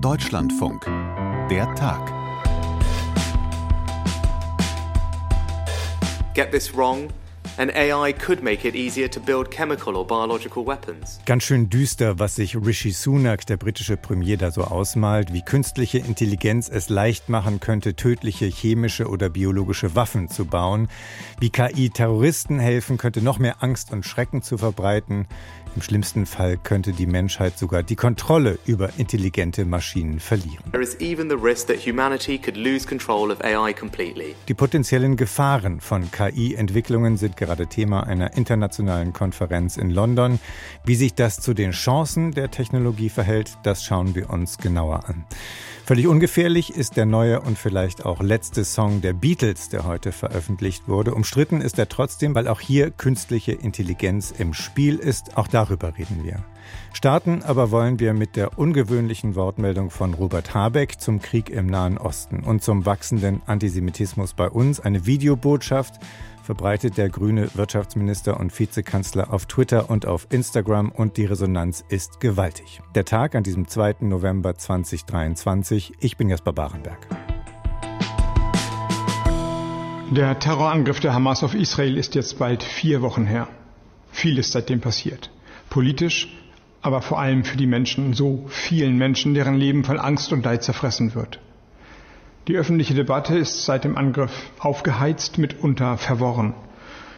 Deutschlandfunk. Der Tag. Get this wrong and AI could make it easier to build chemical or biological weapons. Ganz schön düster, was sich Rishi Sunak, der britische Premier, da so ausmalt, wie künstliche Intelligenz es leicht machen könnte, tödliche chemische oder biologische Waffen zu bauen, wie KI Terroristen helfen könnte, noch mehr Angst und Schrecken zu verbreiten, im schlimmsten Fall könnte die Menschheit sogar die Kontrolle über intelligente Maschinen verlieren. Die potenziellen Gefahren von KI-Entwicklungen sind gerade Thema einer internationalen Konferenz in London. Wie sich das zu den Chancen der Technologie verhält, das schauen wir uns genauer an. Völlig ungefährlich ist der neue und vielleicht auch letzte Song der Beatles, der heute veröffentlicht wurde. Umstritten ist er trotzdem, weil auch hier künstliche Intelligenz im Spiel ist. Auch darüber reden wir. Starten aber wollen wir mit der ungewöhnlichen Wortmeldung von Robert Habeck zum Krieg im Nahen Osten und zum wachsenden Antisemitismus bei uns. Eine Videobotschaft verbreitet der grüne Wirtschaftsminister und Vizekanzler auf Twitter und auf Instagram und die Resonanz ist gewaltig. Der Tag an diesem 2. November 2023. Ich bin Jasper Barenberg. Der Terrorangriff der Hamas auf Israel ist jetzt bald vier Wochen her. Viel ist seitdem passiert. Politisch, aber vor allem für die Menschen, so vielen Menschen, deren Leben von Angst und Leid zerfressen wird. Die öffentliche Debatte ist seit dem Angriff aufgeheizt, mitunter verworren.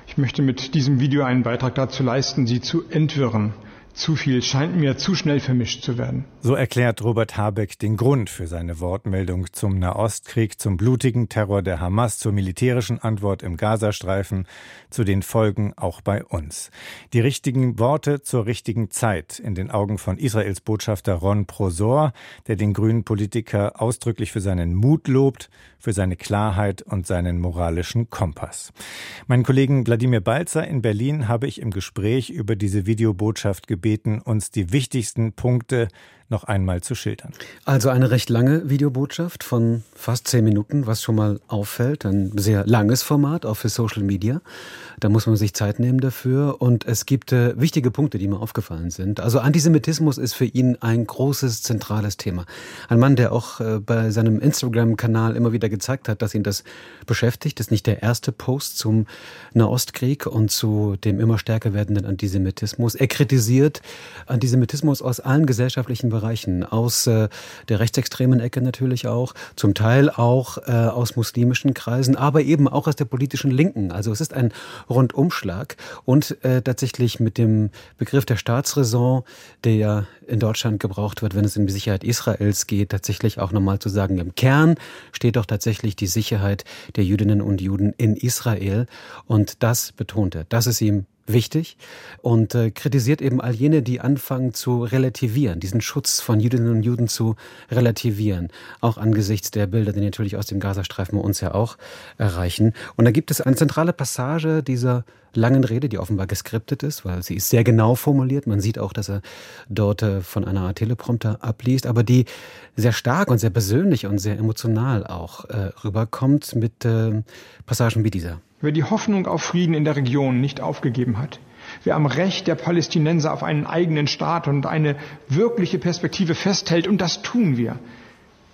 Ich möchte mit diesem Video einen Beitrag dazu leisten, sie zu entwirren, zu viel scheint mir zu schnell vermischt zu werden. So erklärt Robert Habeck den Grund für seine Wortmeldung zum Nahostkrieg, zum blutigen Terror der Hamas, zur militärischen Antwort im Gazastreifen, zu den Folgen auch bei uns. Die richtigen Worte zur richtigen Zeit in den Augen von Israels Botschafter Ron Prosor, der den grünen Politiker ausdrücklich für seinen Mut lobt, für seine Klarheit und seinen moralischen Kompass. Meinen Kollegen Wladimir Balzer in Berlin habe ich im Gespräch über diese Videobotschaft gebeten, uns die wichtigsten Punkte noch einmal zu schildern. Also eine recht lange Videobotschaft von fast zehn Minuten, was schon mal auffällt. Ein sehr langes Format, auch für Social Media. Da muss man sich Zeit nehmen dafür. Und es gibt äh, wichtige Punkte, die mir aufgefallen sind. Also Antisemitismus ist für ihn ein großes, zentrales Thema. Ein Mann, der auch äh, bei seinem Instagram-Kanal immer wieder gezeigt hat, dass ihn das beschäftigt. Das ist nicht der erste Post zum Nahostkrieg und zu dem immer stärker werdenden Antisemitismus. Er kritisiert Antisemitismus aus allen gesellschaftlichen Bereichen Bereichen, aus äh, der rechtsextremen Ecke natürlich auch, zum Teil auch äh, aus muslimischen Kreisen, aber eben auch aus der politischen Linken. Also es ist ein Rundumschlag und äh, tatsächlich mit dem Begriff der Staatsräson, der ja in Deutschland gebraucht wird, wenn es um die Sicherheit Israels geht, tatsächlich auch nochmal zu sagen, im Kern steht doch tatsächlich die Sicherheit der Jüdinnen und Juden in Israel und das betont er. Das ist ihm wichtig und äh, kritisiert eben all jene, die anfangen zu relativieren, diesen Schutz von Jüdinnen und Juden zu relativieren, auch angesichts der Bilder, die natürlich aus dem Gazastreifen uns ja auch erreichen. Und da gibt es eine zentrale Passage dieser langen Rede, die offenbar geskriptet ist, weil sie ist sehr genau formuliert. Man sieht auch, dass er dort äh, von einer Art Teleprompter abliest, aber die sehr stark und sehr persönlich und sehr emotional auch äh, rüberkommt mit äh, Passagen wie dieser wer die Hoffnung auf Frieden in der Region nicht aufgegeben hat, wer am Recht der Palästinenser auf einen eigenen Staat und eine wirkliche Perspektive festhält, und das tun wir,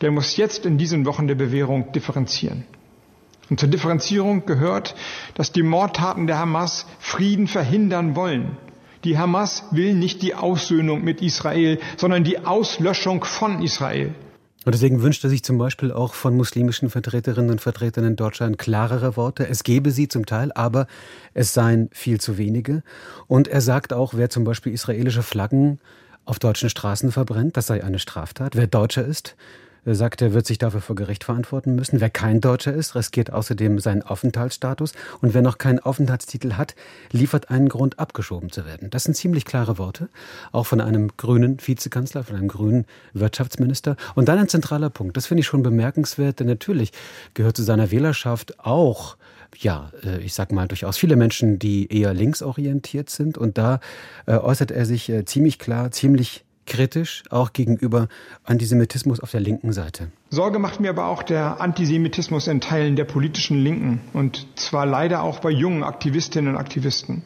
der muss jetzt in diesen Wochen der Bewährung differenzieren. Und zur Differenzierung gehört, dass die Mordtaten der Hamas Frieden verhindern wollen. Die Hamas will nicht die Aussöhnung mit Israel, sondern die Auslöschung von Israel. Und deswegen wünscht er sich zum Beispiel auch von muslimischen Vertreterinnen und Vertretern in Deutschland klarere Worte. Es gebe sie zum Teil, aber es seien viel zu wenige. Und er sagt auch, wer zum Beispiel israelische Flaggen auf deutschen Straßen verbrennt, das sei eine Straftat. Wer Deutscher ist, sagt, er wird sich dafür vor Gericht verantworten müssen. Wer kein Deutscher ist, riskiert außerdem seinen Aufenthaltsstatus. Und wer noch keinen Aufenthaltstitel hat, liefert einen Grund, abgeschoben zu werden. Das sind ziemlich klare Worte, auch von einem grünen Vizekanzler, von einem grünen Wirtschaftsminister. Und dann ein zentraler Punkt, das finde ich schon bemerkenswert, denn natürlich gehört zu seiner Wählerschaft auch ja, äh, ich sag mal, durchaus viele Menschen, die eher linksorientiert sind. Und da äh, äußert er sich äh, ziemlich klar, ziemlich kritisch, auch gegenüber Antisemitismus auf der linken Seite. Sorge macht mir aber auch der Antisemitismus in Teilen der politischen Linken und zwar leider auch bei jungen Aktivistinnen und Aktivisten.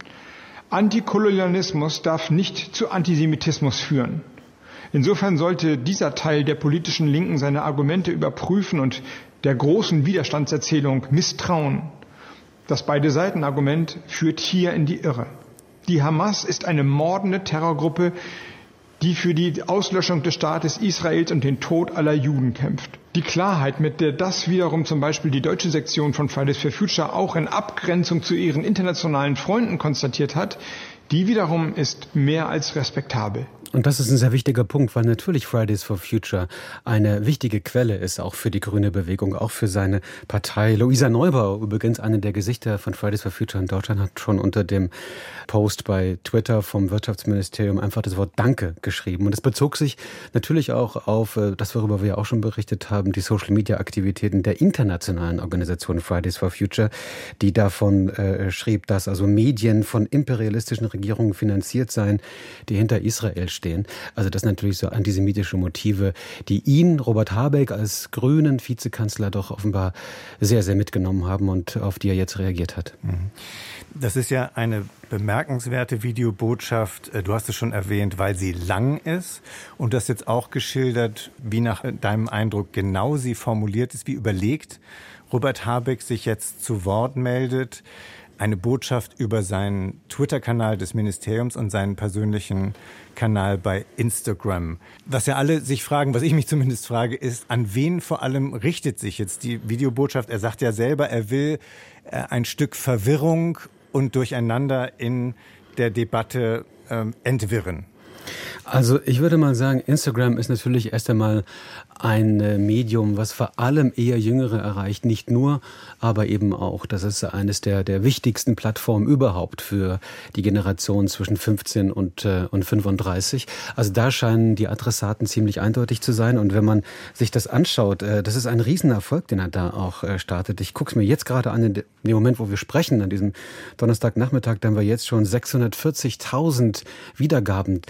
Antikolonialismus darf nicht zu Antisemitismus führen. Insofern sollte dieser Teil der politischen Linken seine Argumente überprüfen und der großen Widerstandserzählung misstrauen. Das beide Seiten Argument führt hier in die Irre. Die Hamas ist eine mordende Terrorgruppe, die für die Auslöschung des Staates Israels und den Tod aller Juden kämpft. Die Klarheit, mit der das wiederum zum Beispiel die deutsche Sektion von Fridays for Future auch in Abgrenzung zu ihren internationalen Freunden konstatiert hat, die wiederum ist mehr als respektabel. Und das ist ein sehr wichtiger Punkt, weil natürlich Fridays for Future eine wichtige Quelle ist, auch für die grüne Bewegung, auch für seine Partei. Luisa Neubauer, übrigens eine der Gesichter von Fridays for Future in Deutschland, hat schon unter dem Post bei Twitter vom Wirtschaftsministerium einfach das Wort Danke geschrieben. Und es bezog sich natürlich auch auf äh, das, worüber wir auch schon berichtet haben, die Social-Media-Aktivitäten der internationalen Organisation Fridays for Future, die davon äh, schrieb, dass also Medien von imperialistischen Regierungen finanziert seien, die hinter Israel stehen stehen. Also das sind natürlich so antisemitische Motive, die ihn, Robert Habeck, als grünen Vizekanzler doch offenbar sehr, sehr mitgenommen haben und auf die er jetzt reagiert hat. Mhm. Das ist ja eine bemerkenswerte Videobotschaft. Äh, du hast es schon erwähnt, weil sie lang ist und das jetzt auch geschildert, wie nach deinem Eindruck genau sie formuliert ist, wie überlegt Robert Habeck sich jetzt zu Wort meldet eine Botschaft über seinen Twitter-Kanal des Ministeriums und seinen persönlichen Kanal bei Instagram. Was ja alle sich fragen, was ich mich zumindest frage, ist, an wen vor allem richtet sich jetzt die Videobotschaft? Er sagt ja selber, er will äh, ein Stück Verwirrung und Durcheinander in der Debatte ähm, entwirren. Also ich würde mal sagen, Instagram ist natürlich erst einmal ein äh, Medium, was vor allem eher Jüngere erreicht, nicht nur, aber eben auch. Das ist eines der, der wichtigsten Plattformen überhaupt für die Generation zwischen 15 und, äh, und 35. Also da scheinen die Adressaten ziemlich eindeutig zu sein. Und wenn man sich das anschaut, äh, das ist ein Riesenerfolg, den er da auch äh, startet. Ich gucke es mir jetzt gerade an, in dem Moment, wo wir sprechen, an diesem Donnerstagnachmittag, da haben wir jetzt schon 640.000 Wiedergaben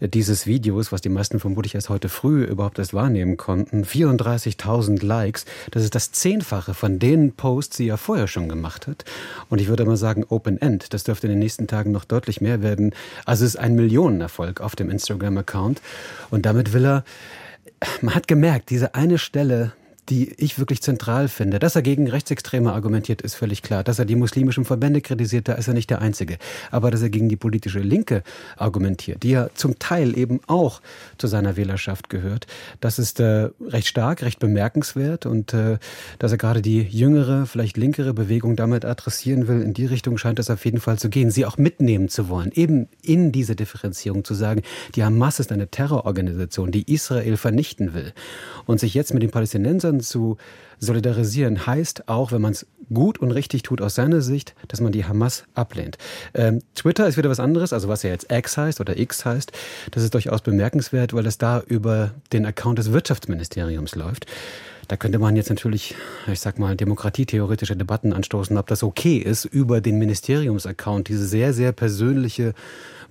dieses Videos, was die meisten vermutlich erst heute früh überhaupt erst wahrnehmen konnten konnten. 34.000 Likes. Das ist das Zehnfache von den Posts, die er vorher schon gemacht hat. Und ich würde mal sagen, Open End. Das dürfte in den nächsten Tagen noch deutlich mehr werden. Also es ist ein Millionenerfolg auf dem Instagram-Account. Und damit will er, man hat gemerkt, diese eine Stelle, die ich wirklich zentral finde. Dass er gegen Rechtsextreme argumentiert, ist völlig klar. Dass er die muslimischen Verbände kritisiert, da ist er nicht der Einzige. Aber dass er gegen die politische Linke argumentiert, die ja zum Teil eben auch zu seiner Wählerschaft gehört, das ist äh, recht stark, recht bemerkenswert. Und äh, dass er gerade die jüngere, vielleicht linkere Bewegung damit adressieren will, in die Richtung scheint es auf jeden Fall zu gehen, sie auch mitnehmen zu wollen. Eben in diese Differenzierung zu sagen, die Hamas ist eine Terrororganisation, die Israel vernichten will. Und sich jetzt mit den Palästinensern anderen zu solidarisieren, heißt auch, wenn man es gut und richtig tut aus seiner Sicht, dass man die Hamas ablehnt. Ähm, Twitter ist wieder was anderes, also was ja jetzt X heißt oder X heißt. Das ist durchaus bemerkenswert, weil es da über den Account des Wirtschaftsministeriums läuft. Da könnte man jetzt natürlich, ich sag mal, demokratietheoretische Debatten anstoßen, ob das okay ist, über den Ministeriumsaccount diese sehr, sehr persönliche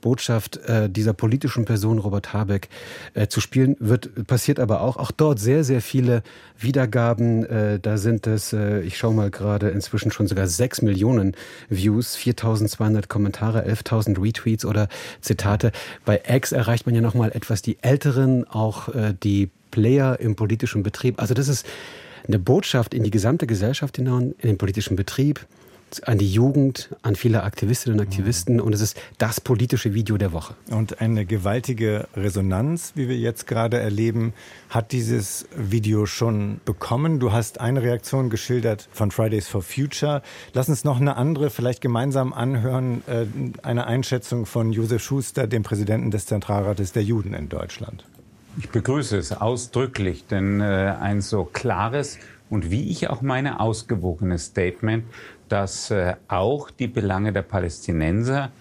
Botschaft äh, dieser politischen Person Robert Habeck äh, zu spielen. Wird passiert aber auch auch dort sehr sehr viele Wiedergaben. Äh, da sind es, äh, ich schaue mal gerade inzwischen schon sogar sechs Millionen Views, 4.200 Kommentare, 11.000 Retweets oder Zitate. Bei X erreicht man ja noch mal etwas die Älteren, auch äh, die Player im politischen Betrieb. Also das ist eine Botschaft in die gesamte Gesellschaft hinein, in den politischen Betrieb an die Jugend, an viele Aktivistinnen und Aktivisten und es ist das politische Video der Woche. Und eine gewaltige Resonanz, wie wir jetzt gerade erleben, hat dieses Video schon bekommen. Du hast eine Reaktion geschildert von Fridays for Future. Lass uns noch eine andere vielleicht gemeinsam anhören, äh, eine Einschätzung von Josef Schuster, dem Präsidenten des Zentralrates der Juden in Deutschland. Ich begrüße es ausdrücklich, denn äh, ein so klares und wie ich auch meine ausgewogenes Statement dass äh, auch die Belange der Palästinenser,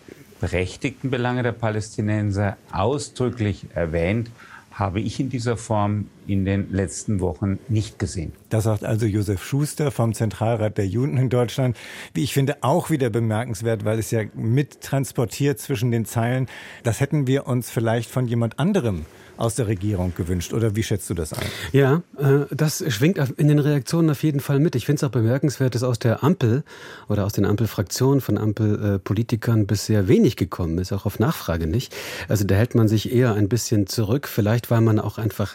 berechtigten Belange der Palästinenser ausdrücklich erwähnt, habe ich in dieser Form in den letzten Wochen nicht gesehen. Das sagt also Josef Schuster vom Zentralrat der Juden in Deutschland. Wie ich finde, auch wieder bemerkenswert, weil es ja mit transportiert zwischen den Zeilen. Das hätten wir uns vielleicht von jemand anderem aus der Regierung gewünscht. Oder wie schätzt du das ein? Ja, äh, das schwingt in den Reaktionen auf jeden Fall mit. Ich finde es auch bemerkenswert, dass aus der Ampel oder aus den Ampelfraktionen von Ampelpolitikern bisher wenig gekommen ist, auch auf Nachfrage nicht. Also da hält man sich eher ein bisschen zurück, vielleicht weil man auch einfach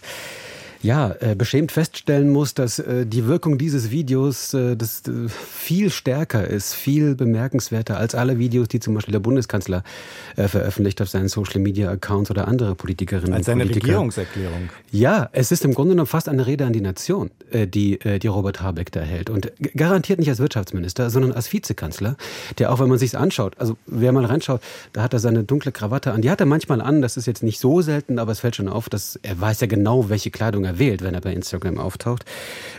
ja, äh, beschämt feststellen muss, dass äh, die Wirkung dieses Videos äh, das, äh, viel stärker ist, viel bemerkenswerter als alle Videos, die zum Beispiel der Bundeskanzler äh, veröffentlicht auf seinen Social Media Accounts oder andere Politikerinnen als und Politiker. Als seine Regierungserklärung. Ja, es ist im Grunde genommen fast eine Rede an die Nation, äh, die, die Robert Habeck da hält. Und garantiert nicht als Wirtschaftsminister, sondern als Vizekanzler, der auch, wenn man sich's anschaut, also wer mal reinschaut, da hat er seine dunkle Krawatte an. Die hat er manchmal an, das ist jetzt nicht so selten, aber es fällt schon auf, dass er weiß ja genau, welche Kleidung er wählt, wenn er bei Instagram auftaucht.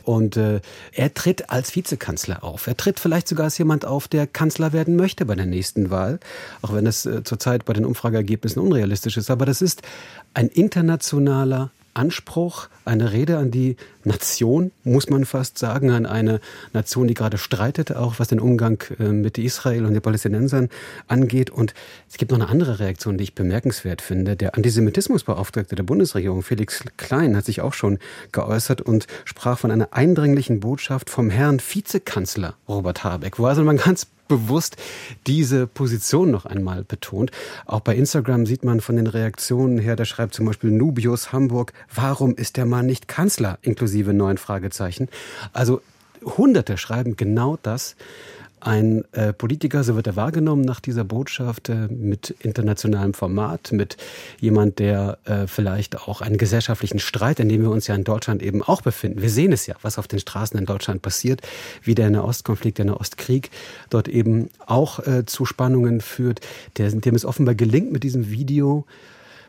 Und äh, er tritt als Vizekanzler auf. Er tritt vielleicht sogar als jemand auf, der Kanzler werden möchte bei der nächsten Wahl, auch wenn es äh, zurzeit bei den Umfrageergebnissen unrealistisch ist. Aber das ist ein internationaler Anspruch, eine Rede an die Nation, muss man fast sagen, an eine Nation, die gerade streitet, auch was den Umgang äh, mit Israel und den Palästinensern angeht. Und es gibt noch eine andere Reaktion, die ich bemerkenswert finde. Der Antisemitismusbeauftragte der Bundesregierung, Felix Klein, hat sich auch schon geäußert und sprach von einer eindringlichen Botschaft vom Herrn Vizekanzler Robert Habeck, wo also man ganz bewusst diese Position noch einmal betont. Auch bei Instagram sieht man von den Reaktionen her, da schreibt zum Beispiel Nubius Hamburg, warum ist der Mann nicht Kanzler? Inklusive neun Fragezeichen. Also Hunderte schreiben genau das ein äh, Politiker, so wird er wahrgenommen nach dieser Botschaft, äh, mit internationalem Format, mit jemand, der äh, vielleicht auch einen gesellschaftlichen Streit, in dem wir uns ja in Deutschland eben auch befinden. Wir sehen es ja, was auf den Straßen in Deutschland passiert, wie der Nahostkonflikt, der Nahostkrieg dort eben auch äh, zu Spannungen führt, der, dem es offenbar gelingt, mit diesem Video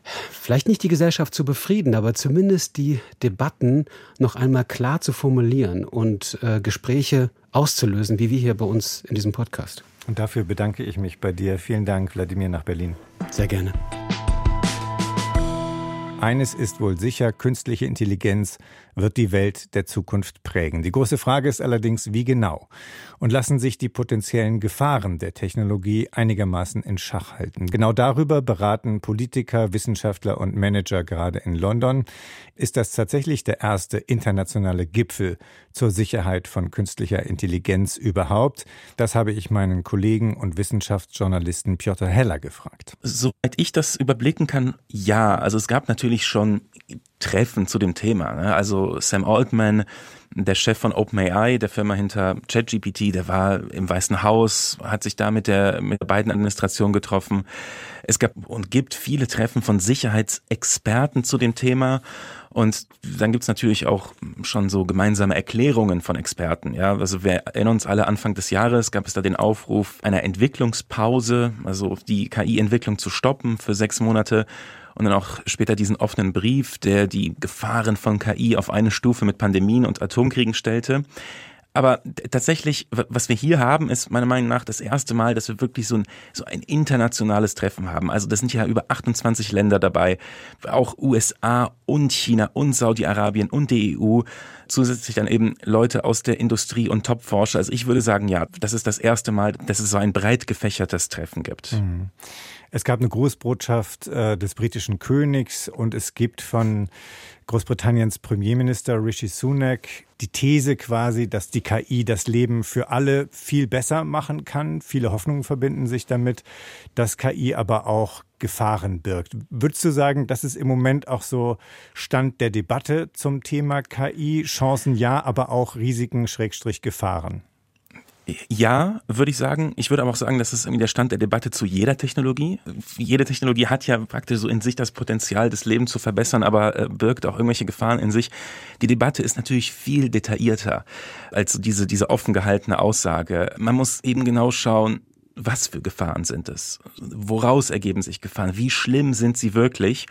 vielleicht nicht die Gesellschaft zu befrieden, aber zumindest die Debatten noch einmal klar zu formulieren und äh, Gespräche auszulösen, wie wir hier bei uns in diesem Podcast. Und dafür bedanke ich mich bei dir. Vielen Dank, Wladimir, nach Berlin. Sehr gerne. Eines ist wohl sicher, künstliche Intelligenz wird die Welt der Zukunft prägen. Die große Frage ist allerdings, wie genau? Und lassen sich die potenziellen Gefahren der Technologie einigermaßen in Schach halten? Genau darüber beraten Politiker, Wissenschaftler und Manager gerade in London. Ist das tatsächlich der erste internationale Gipfel zur Sicherheit von künstlicher Intelligenz überhaupt? Das habe ich meinen Kollegen und Wissenschaftsjournalisten Piotr Heller gefragt. Soweit ich das überblicken kann, ja. Also es gab natürlich schon Treffen zu dem Thema. Ne? Also Sam Altman, der Chef von OpenAI, der Firma hinter ChatGPT, der war im Weißen Haus, hat sich da mit der, mit der beiden Administration getroffen. Es gab und gibt viele Treffen von Sicherheitsexperten zu dem Thema. Und dann gibt's natürlich auch schon so gemeinsame Erklärungen von Experten. Ja, also wir erinnern uns alle Anfang des Jahres gab es da den Aufruf einer Entwicklungspause, also die KI-Entwicklung zu stoppen für sechs Monate und dann auch später diesen offenen Brief, der die Gefahren von KI auf eine Stufe mit Pandemien und Atomkriegen stellte. Aber tatsächlich, was wir hier haben, ist meiner Meinung nach das erste Mal, dass wir wirklich so ein, so ein internationales Treffen haben. Also das sind ja über 28 Länder dabei, auch USA und China und Saudi-Arabien und die EU. Zusätzlich dann eben Leute aus der Industrie und Top-Forscher. Also ich würde sagen, ja, das ist das erste Mal, dass es so ein breit gefächertes Treffen gibt. Mhm. Es gab eine Grußbotschaft äh, des britischen Königs und es gibt von Großbritanniens Premierminister Rishi Sunak die These quasi, dass die KI das Leben für alle viel besser machen kann. Viele Hoffnungen verbinden sich damit, dass KI aber auch Gefahren birgt. Würdest du sagen, das ist im Moment auch so Stand der Debatte zum Thema KI? Chancen ja, aber auch Risiken, Schrägstrich Gefahren? Ja, würde ich sagen. Ich würde aber auch sagen, das ist irgendwie der Stand der Debatte zu jeder Technologie. Jede Technologie hat ja praktisch so in sich das Potenzial, das Leben zu verbessern, aber äh, birgt auch irgendwelche Gefahren in sich. Die Debatte ist natürlich viel detaillierter als diese, diese offen gehaltene Aussage. Man muss eben genau schauen, was für Gefahren sind es? Woraus ergeben sich Gefahren? Wie schlimm sind sie wirklich?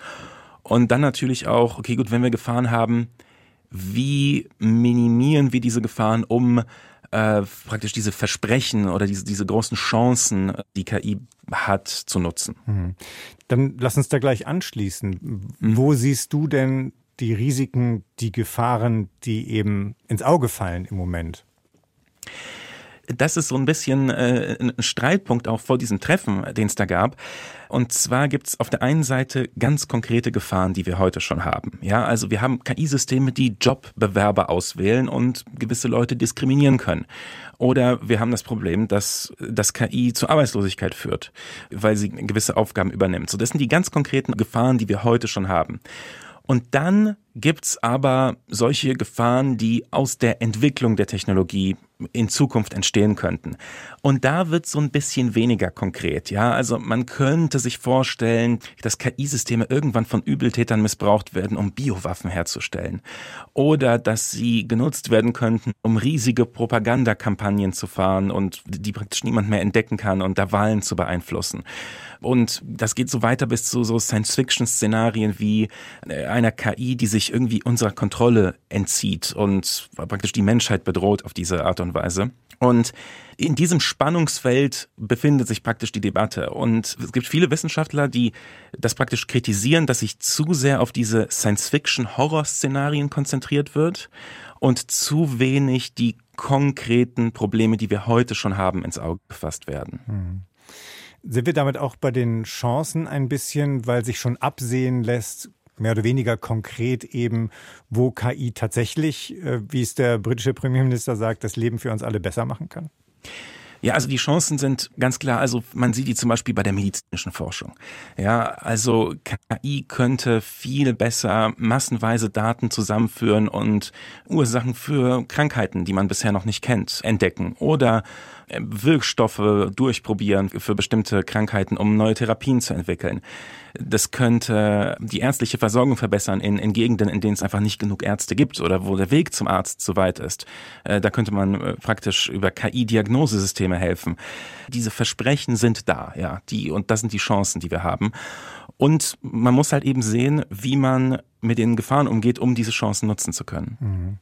Und dann natürlich auch, okay, gut, wenn wir Gefahren haben, wie minimieren wir diese Gefahren, um äh, praktisch diese Versprechen oder diese, diese großen Chancen, die KI hat, zu nutzen. Mhm. Dann lass uns da gleich anschließen. Mhm. Wo siehst du denn die Risiken, die Gefahren, die eben ins Auge fallen im Moment? Das ist so ein bisschen äh, ein Streitpunkt auch vor diesem Treffen, den es da gab. Und zwar gibt es auf der einen Seite ganz konkrete Gefahren, die wir heute schon haben. Ja, also wir haben KI-Systeme, die Jobbewerber auswählen und gewisse Leute diskriminieren können. Oder wir haben das Problem, dass das KI zur Arbeitslosigkeit führt, weil sie gewisse Aufgaben übernimmt. So, das sind die ganz konkreten Gefahren, die wir heute schon haben. Und dann gibt's aber solche Gefahren, die aus der Entwicklung der Technologie in Zukunft entstehen könnten. Und da wird so ein bisschen weniger konkret. Ja, also man könnte sich vorstellen, dass KI-Systeme irgendwann von Übeltätern missbraucht werden, um Biowaffen herzustellen. Oder dass sie genutzt werden könnten, um riesige Propagandakampagnen zu fahren und die praktisch niemand mehr entdecken kann und da Wahlen zu beeinflussen. Und das geht so weiter bis zu so Science-Fiction-Szenarien wie äh, einer KI, die sich irgendwie unserer Kontrolle entzieht und praktisch die Menschheit bedroht auf diese Art und Weise. Und in diesem Spannungsfeld befindet sich praktisch die Debatte. Und es gibt viele Wissenschaftler, die das praktisch kritisieren, dass sich zu sehr auf diese Science-Fiction-Horror-Szenarien konzentriert wird und zu wenig die konkreten Probleme, die wir heute schon haben, ins Auge gefasst werden. Hm. Sind wir damit auch bei den Chancen ein bisschen, weil sich schon absehen lässt, mehr oder weniger konkret eben, wo KI tatsächlich, äh, wie es der britische Premierminister sagt, das Leben für uns alle besser machen kann? Ja, also die Chancen sind ganz klar, also man sieht die zum Beispiel bei der medizinischen Forschung. Ja, also KI könnte viel besser massenweise Daten zusammenführen und Ursachen für Krankheiten, die man bisher noch nicht kennt, entdecken oder Wirkstoffe durchprobieren für bestimmte Krankheiten, um neue Therapien zu entwickeln. Das könnte die ärztliche Versorgung verbessern in, in Gegenden, in denen es einfach nicht genug Ärzte gibt oder wo der Weg zum Arzt zu weit ist. Äh, da könnte man äh, praktisch über KI-Diagnosesysteme helfen. Diese Versprechen sind da, ja, die, und das sind die Chancen, die wir haben. Und man muss halt eben sehen, wie man mit den Gefahren umgeht, um diese Chancen nutzen zu können. Mhm.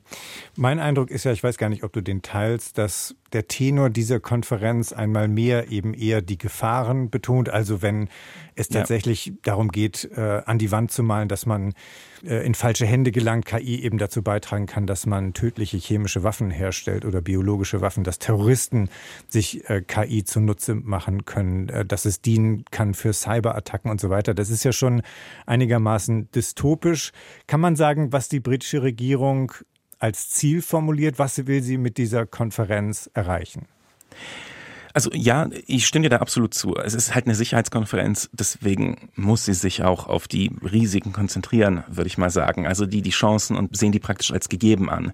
Mein Eindruck ist ja, ich weiß gar nicht, ob du den teilst, dass der Tenor dieser Konferenz einmal mehr eben eher die Gefahren betont. Also wenn es tatsächlich ja. darum geht, äh, an die Wand zu malen, dass man äh, in falsche Hände gelangt, KI eben dazu beitragen kann, dass man tödliche chemische Waffen herstellt oder biologische Waffen, dass Terroristen sich äh, KI zunutze machen können, äh, dass es dienen kann für Cyberattacken und so weiter. Das ist ja schon einigermaßen dystopisch. Kann man sagen, was die britische Regierung als Ziel formuliert? Was will sie mit dieser Konferenz erreichen? Also ja, ich stimme dir da absolut zu. Es ist halt eine Sicherheitskonferenz, deswegen muss sie sich auch auf die Risiken konzentrieren, würde ich mal sagen. Also die die Chancen und sehen die praktisch als gegeben an.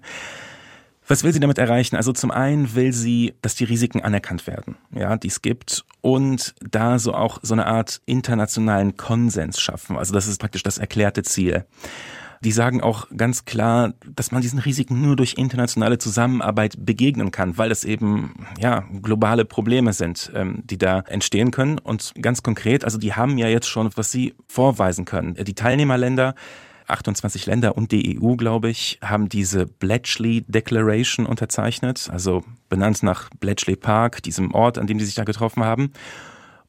Was will sie damit erreichen? Also zum einen will sie, dass die Risiken anerkannt werden, ja, die es gibt und da so auch so eine Art internationalen Konsens schaffen. Also das ist praktisch das erklärte Ziel. Die sagen auch ganz klar, dass man diesen Risiken nur durch internationale Zusammenarbeit begegnen kann, weil es eben ja globale Probleme sind, ähm, die da entstehen können. Und ganz konkret, also die haben ja jetzt schon, was sie vorweisen können. Die Teilnehmerländer 28 Länder und die EU, glaube ich, haben diese Bletchley Declaration unterzeichnet, also benannt nach Bletchley Park, diesem Ort, an dem die sich da getroffen haben.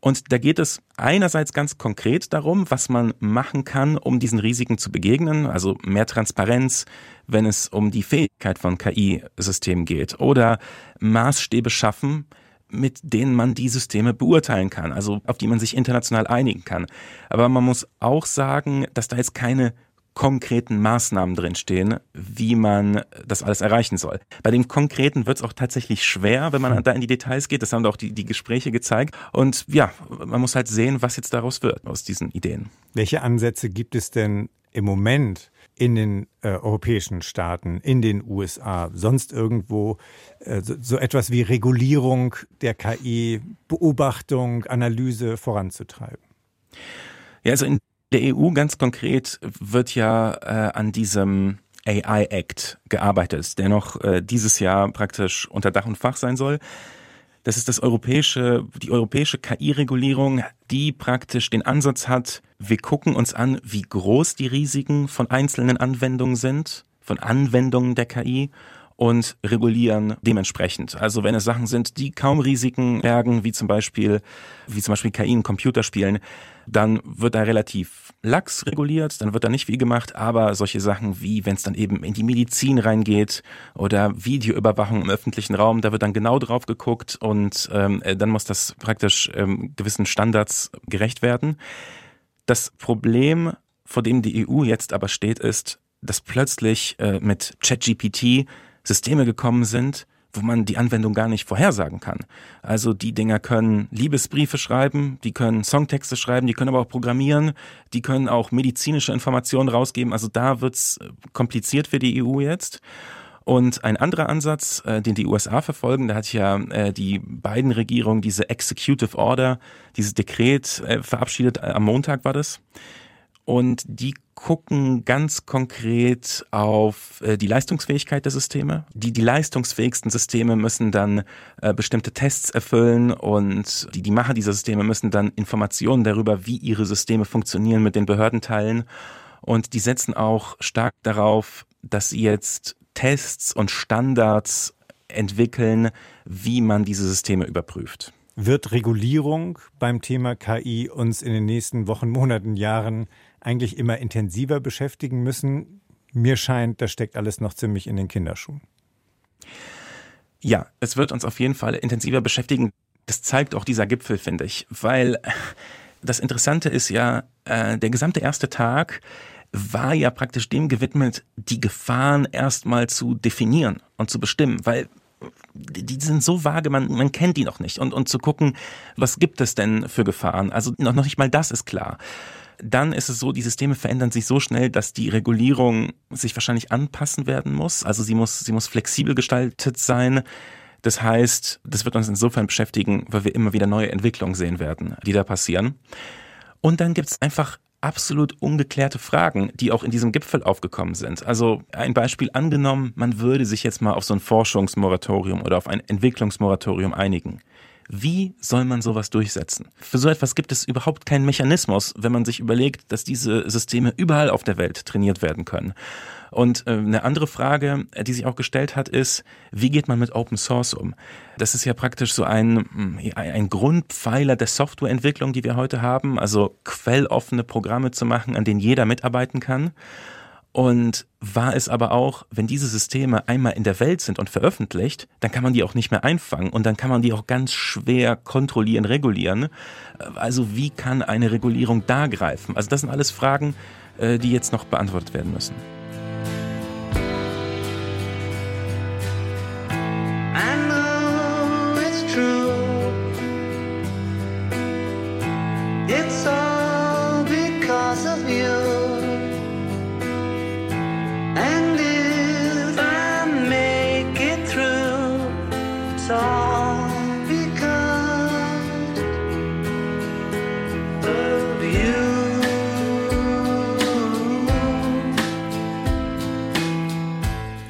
Und da geht es einerseits ganz konkret darum, was man machen kann, um diesen Risiken zu begegnen, also mehr Transparenz, wenn es um die Fähigkeit von KI-Systemen geht oder Maßstäbe schaffen, mit denen man die Systeme beurteilen kann, also auf die man sich international einigen kann. Aber man muss auch sagen, dass da jetzt keine konkreten Maßnahmen drinstehen, wie man das alles erreichen soll. Bei dem Konkreten wird es auch tatsächlich schwer, wenn man hm. da in die Details geht. Das haben auch die, die Gespräche gezeigt. Und ja, man muss halt sehen, was jetzt daraus wird, aus diesen Ideen. Welche Ansätze gibt es denn im Moment in den äh, europäischen Staaten, in den USA, sonst irgendwo äh, so, so etwas wie Regulierung der KI, Beobachtung, Analyse voranzutreiben? Ja, also in der EU ganz konkret wird ja äh, an diesem AI Act gearbeitet, der noch äh, dieses Jahr praktisch unter Dach und Fach sein soll. Das ist das europäische, die europäische KI-Regulierung, die praktisch den Ansatz hat, wir gucken uns an, wie groß die Risiken von einzelnen Anwendungen sind, von Anwendungen der KI und regulieren dementsprechend. Also wenn es Sachen sind, die kaum Risiken bergen, wie zum Beispiel, wie zum Beispiel KI in Computerspielen, dann wird da relativ lax reguliert, dann wird da nicht viel gemacht, aber solche Sachen wie, wenn es dann eben in die Medizin reingeht oder Videoüberwachung im öffentlichen Raum, da wird dann genau drauf geguckt und ähm, äh, dann muss das praktisch ähm, gewissen Standards gerecht werden. Das Problem, vor dem die EU jetzt aber steht, ist, dass plötzlich äh, mit ChatGPT Systeme gekommen sind, wo man die Anwendung gar nicht vorhersagen kann. Also die Dinger können Liebesbriefe schreiben, die können Songtexte schreiben, die können aber auch programmieren, die können auch medizinische Informationen rausgeben. Also da wird's äh, kompliziert für die EU jetzt. Und ein anderer Ansatz, äh, den die USA verfolgen, da hat ja äh, die beiden Regierungen diese Executive Order, dieses Dekret äh, verabschiedet, äh, am Montag war das. Und die gucken ganz konkret auf äh, die Leistungsfähigkeit der Systeme. Die, die leistungsfähigsten Systeme müssen dann äh, bestimmte Tests erfüllen und die, die Macher dieser Systeme müssen dann Informationen darüber, wie ihre Systeme funktionieren, mit den Behörden teilen. Und die setzen auch stark darauf, dass sie jetzt Tests und Standards entwickeln, wie man diese Systeme überprüft. Wird Regulierung beim Thema KI uns in den nächsten Wochen, Monaten, Jahren eigentlich immer intensiver beschäftigen müssen. Mir scheint, das steckt alles noch ziemlich in den Kinderschuhen. Ja, es wird uns auf jeden Fall intensiver beschäftigen. Das zeigt auch dieser Gipfel, finde ich, weil das Interessante ist ja, äh, der gesamte erste Tag war ja praktisch dem gewidmet, die Gefahren erstmal zu definieren und zu bestimmen, weil die sind so vage, man, man kennt die noch nicht. Und, und zu gucken, was gibt es denn für Gefahren? Also noch nicht mal das ist klar dann ist es so, die Systeme verändern sich so schnell, dass die Regulierung sich wahrscheinlich anpassen werden muss. Also sie muss, sie muss flexibel gestaltet sein. Das heißt, das wird uns insofern beschäftigen, weil wir immer wieder neue Entwicklungen sehen werden, die da passieren. Und dann gibt es einfach absolut ungeklärte Fragen, die auch in diesem Gipfel aufgekommen sind. Also ein Beispiel angenommen, man würde sich jetzt mal auf so ein Forschungsmoratorium oder auf ein Entwicklungsmoratorium einigen. Wie soll man sowas durchsetzen? Für so etwas gibt es überhaupt keinen Mechanismus, wenn man sich überlegt, dass diese Systeme überall auf der Welt trainiert werden können. Und äh, eine andere Frage, die sich auch gestellt hat, ist, wie geht man mit Open Source um? Das ist ja praktisch so ein, hm, ein Grundpfeiler der Softwareentwicklung, die wir heute haben, also quelloffene Programme zu machen, an denen jeder mitarbeiten kann. Und war es aber auch, wenn diese Systeme einmal in der Welt sind und veröffentlicht, dann kann man die auch nicht mehr einfangen und dann kann man die auch ganz schwer kontrollieren, regulieren. Also wie kann eine Regulierung da greifen? Also das sind alles Fragen, äh, die jetzt noch beantwortet werden müssen.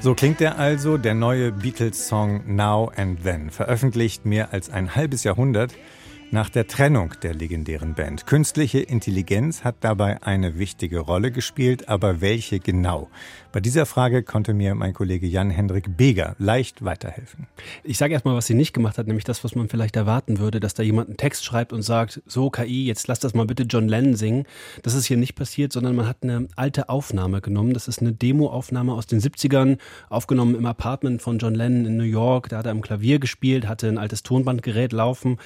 So klingt er also, der neue Beatles-Song Now and Then, veröffentlicht mehr als ein halbes Jahrhundert nach der Trennung der legendären Band. Künstliche Intelligenz hat dabei eine wichtige Rolle gespielt, aber welche genau? Bei dieser Frage konnte mir mein Kollege Jan-Hendrik Beger leicht weiterhelfen. Ich sage erstmal, was sie nicht gemacht hat, nämlich das, was man vielleicht erwarten würde, dass da jemand einen Text schreibt und sagt, so KI, jetzt lass das mal bitte John Lennon singen. Das ist hier nicht passiert, sondern man hat eine alte Aufnahme genommen. Das ist eine Demoaufnahme aus den 70ern, aufgenommen im Apartment von John Lennon in New York. Da hat er am Klavier gespielt, hatte ein altes Tonbandgerät laufen.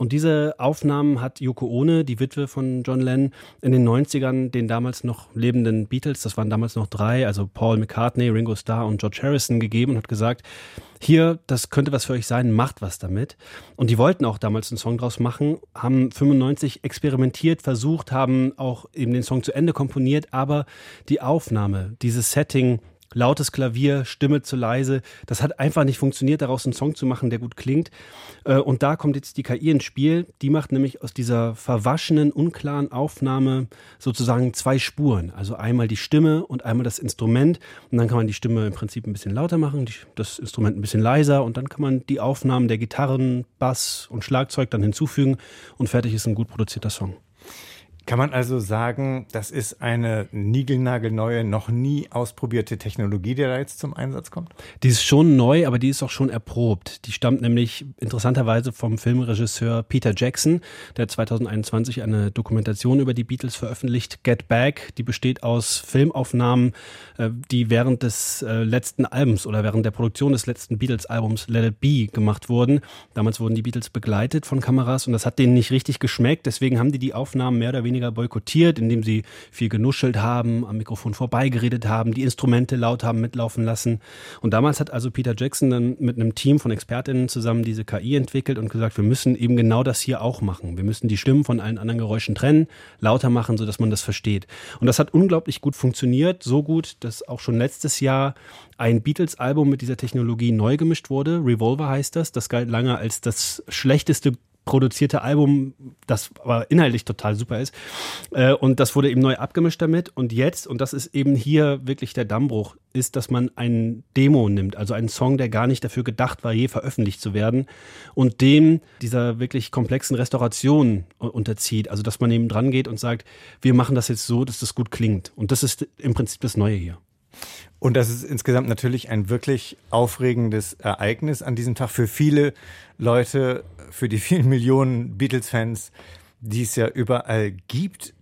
Und diese Aufnahmen hat Yoko Ono, die Witwe von John Lennon, in den 90ern den damals noch lebenden Beatles, das waren damals noch drei, also Paul McCartney, Ringo Starr und George Harrison gegeben und hat gesagt, hier, das könnte was für euch sein, macht was damit. Und die wollten auch damals einen Song draus machen, haben 95 experimentiert, versucht, haben auch eben den Song zu Ende komponiert, aber die Aufnahme, dieses Setting, lautes Klavier, Stimme zu leise. Das hat einfach nicht funktioniert, daraus einen Song zu machen, der gut klingt. Äh, und da kommt jetzt die KI ins Spiel. Die macht nämlich aus dieser verwaschenen, unklaren Aufnahme sozusagen zwei Spuren. Also einmal die Stimme und einmal das Instrument. Und dann kann man die Stimme im Prinzip ein bisschen lauter machen, das Instrument ein bisschen leiser. Und dann kann man die Aufnahmen der Gitarren, Bass und Schlagzeug dann hinzufügen. Und fertig ist ein gut produzierter Song. Kann man also sagen, das ist eine niegelnagelneue, noch nie ausprobierte Technologie, die da jetzt zum Einsatz kommt? Die ist schon neu, aber die ist auch schon erprobt. Die stammt nämlich interessanterweise vom Filmregisseur Peter Jackson, der 2021 eine Dokumentation über die Beatles veröffentlicht, Get Back. Die besteht aus Filmaufnahmen, äh, die während des äh, letzten Albums oder während der Produktion des letzten Beatles-Albums Let It Be gemacht wurden. Damals wurden die Beatles begleitet von Kameras und das hat denen nicht richtig geschmeckt. Deswegen haben die die Aufnahmen mehr oder weniger weniger boykottiert, indem sie viel genuschelt haben, am Mikrofon vorbeigeredet haben, die Instrumente laut haben mitlaufen lassen. Und damals hat also Peter Jackson dann mit einem Team von Expertinnen zusammen diese KI entwickelt und gesagt, wir müssen eben genau das hier auch machen. Wir müssen die Stimmen von allen anderen Geräuschen trennen, lauter machen, sodass man das versteht. Und das hat unglaublich gut funktioniert, so gut, dass auch schon letztes Jahr ein Beatles-Album mit dieser Technologie neu gemischt wurde. Revolver heißt das. Das galt lange als das schlechteste produzierte Album, das aber inhaltlich total super ist. Äh, und das wurde eben neu abgemischt damit. Und jetzt, und das ist eben hier wirklich der Dammbruch, ist, dass man ein Demo nimmt, also einen Song, der gar nicht dafür gedacht war, je veröffentlicht zu werden, und dem dieser wirklich komplexen Restauration unterzieht. Also, dass man eben dran geht und sagt, wir machen das jetzt so, dass das gut klingt. Und das ist im Prinzip das Neue hier. Und das ist insgesamt natürlich ein wirklich aufregendes Ereignis an diesem Tag für viele Leute, für die vielen Millionen Beatles-Fans, die es ja überall gibt.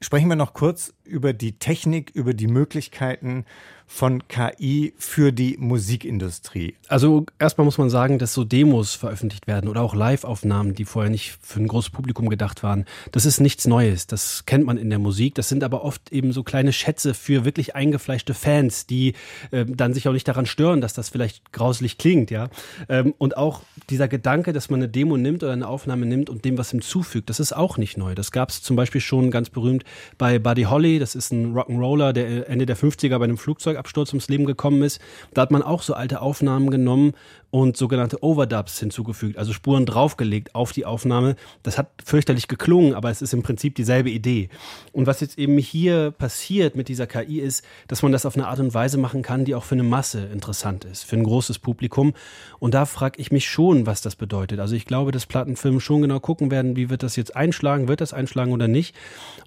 Sprechen wir noch kurz über die Technik, über die Möglichkeiten von KI für die Musikindustrie? Also erstmal muss man sagen, dass so Demos veröffentlicht werden oder auch Live-Aufnahmen, die vorher nicht für ein großes Publikum gedacht waren. Das ist nichts Neues. Das kennt man in der Musik. Das sind aber oft eben so kleine Schätze für wirklich eingefleischte Fans, die äh, dann sich auch nicht daran stören, dass das vielleicht grauslich klingt, ja. Ähm, und auch dieser Gedanke, dass man eine Demo nimmt oder eine Aufnahme nimmt und dem was hinzufügt, das ist auch nicht neu. Das gab es zum Beispiel schon ganz berühmt bei Buddy Holly. Das ist ein Rock'n'Roller, der Ende der 50er bei einem Flugzeug Flugzeugabsturz ums Leben gekommen ist. Da hat man auch so alte Aufnahmen genommen und sogenannte Overdubs hinzugefügt, also Spuren draufgelegt auf die Aufnahme. Das hat fürchterlich geklungen, aber es ist im Prinzip dieselbe Idee. Und was jetzt eben hier passiert mit dieser KI ist, dass man das auf eine Art und Weise machen kann, die auch für eine Masse interessant ist, für ein großes Publikum. Und da frage ich mich schon, was das bedeutet. Also ich glaube, dass Plattenfirmen schon genau gucken werden, wie wird das jetzt einschlagen, wird das einschlagen oder nicht.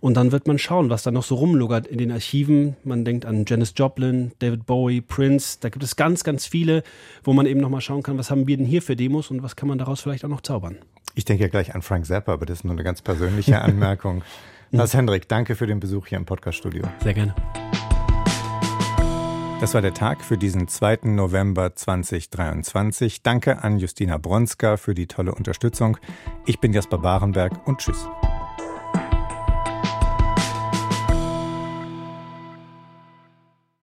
Und dann wird man schauen, was da noch so rumlugert in den Archiven. Man denkt an Janis Joplin, David Bowie, Prince. Da gibt es ganz, ganz viele, wo man eben nochmal schauen kann, was haben wir denn hier für Demos und was kann man daraus vielleicht auch noch zaubern. Ich denke ja gleich an Frank Zappa, aber das ist nur eine ganz persönliche Anmerkung. Lars Hendrik, danke für den Besuch hier im Podcaststudio. Sehr gerne. Das war der Tag für diesen 2. November 2023. Danke an Justina Bronska für die tolle Unterstützung. Ich bin Jasper Barenberg und tschüss.